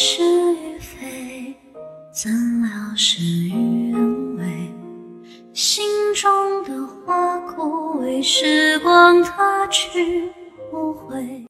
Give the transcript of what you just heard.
是与非怎料事与愿违心中的花枯萎时光它去不回